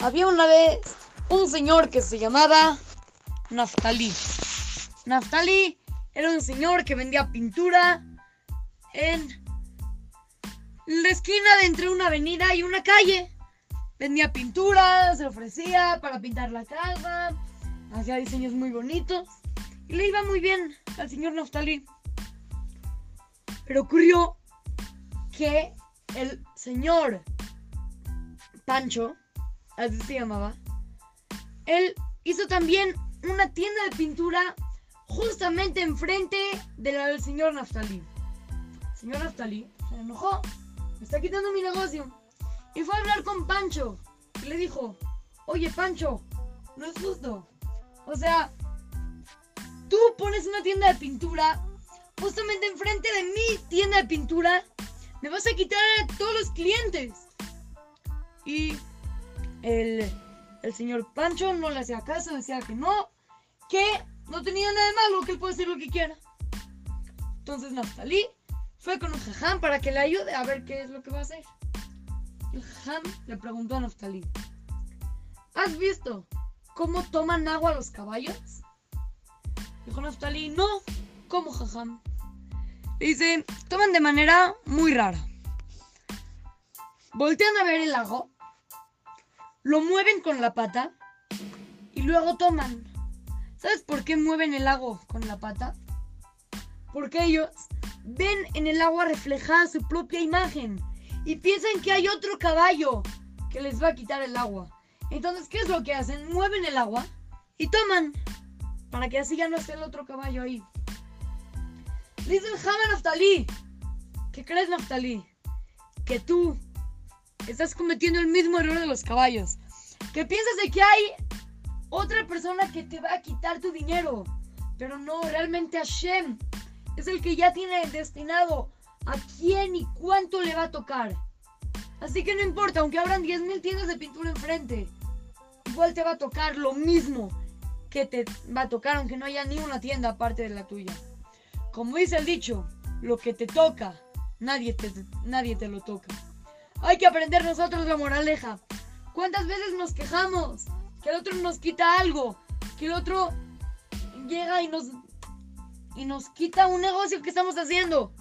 Había una vez un señor que se llamaba Naftali. Naftali era un señor que vendía pintura en la esquina de entre una avenida y una calle. Vendía pintura, se ofrecía para pintar la casa, hacía diseños muy bonitos y le iba muy bien al señor Naftali. Pero ocurrió que el señor Pancho, así se llamaba, él hizo también una tienda de pintura justamente enfrente de la del señor Naftali. El señor Naftali se enojó, me está quitando mi negocio. Y fue a hablar con Pancho y le dijo, oye Pancho, no es justo. O sea, tú pones una tienda de pintura justamente enfrente de mi tienda de pintura. Me vas a quitar a todos los clientes. Y el, señor Pancho no le hacía caso, decía que no, que no tenía nada de malo, que él puede hacer lo que quiera. Entonces Naftali fue con un jajam para que le ayude a ver qué es lo que va a hacer. El jajam le preguntó a Naftali, ¿has visto cómo toman agua los caballos? Dijo Naftali, no, ¿cómo jajam? Dice, toman de manera muy rara. Voltean a ver el lago, lo mueven con la pata y luego toman. ¿Sabes por qué mueven el lago con la pata? Porque ellos ven en el agua reflejada su propia imagen y piensan que hay otro caballo que les va a quitar el agua. Entonces, ¿qué es lo que hacen? Mueven el agua y toman para que así ya no esté el otro caballo ahí. Dice el Jama. ¿Qué crees, Naftali? Que tú estás cometiendo el mismo error de los caballos. Que piensas de que hay otra persona que te va a quitar tu dinero. Pero no, realmente Hashem es el que ya tiene destinado a quién y cuánto le va a tocar. Así que no importa, aunque abran 10.000 tiendas de pintura enfrente, igual te va a tocar lo mismo que te va a tocar, aunque no haya ni una tienda aparte de la tuya. Como dice el dicho, lo que te toca, nadie te, nadie te lo toca. Hay que aprender nosotros la moraleja. ¿Cuántas veces nos quejamos que el otro nos quita algo? Que el otro llega y nos, y nos quita un negocio que estamos haciendo.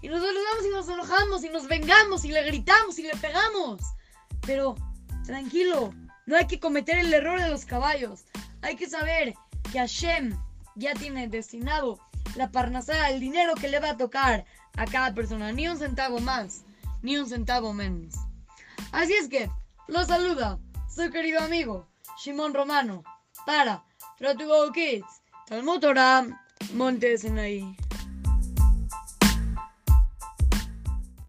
Y nosotros vamos y nos enojamos y nos vengamos y le gritamos y le pegamos. Pero tranquilo, no hay que cometer el error de los caballos. Hay que saber que Hashem ya tiene destinado la parnasada, el dinero que le va a tocar a cada persona. Ni un centavo más, ni un centavo menos. Así es que, lo saluda su querido amigo Shimon Romano para Tratugo Kids, Talmud Torah, Montes en ahí.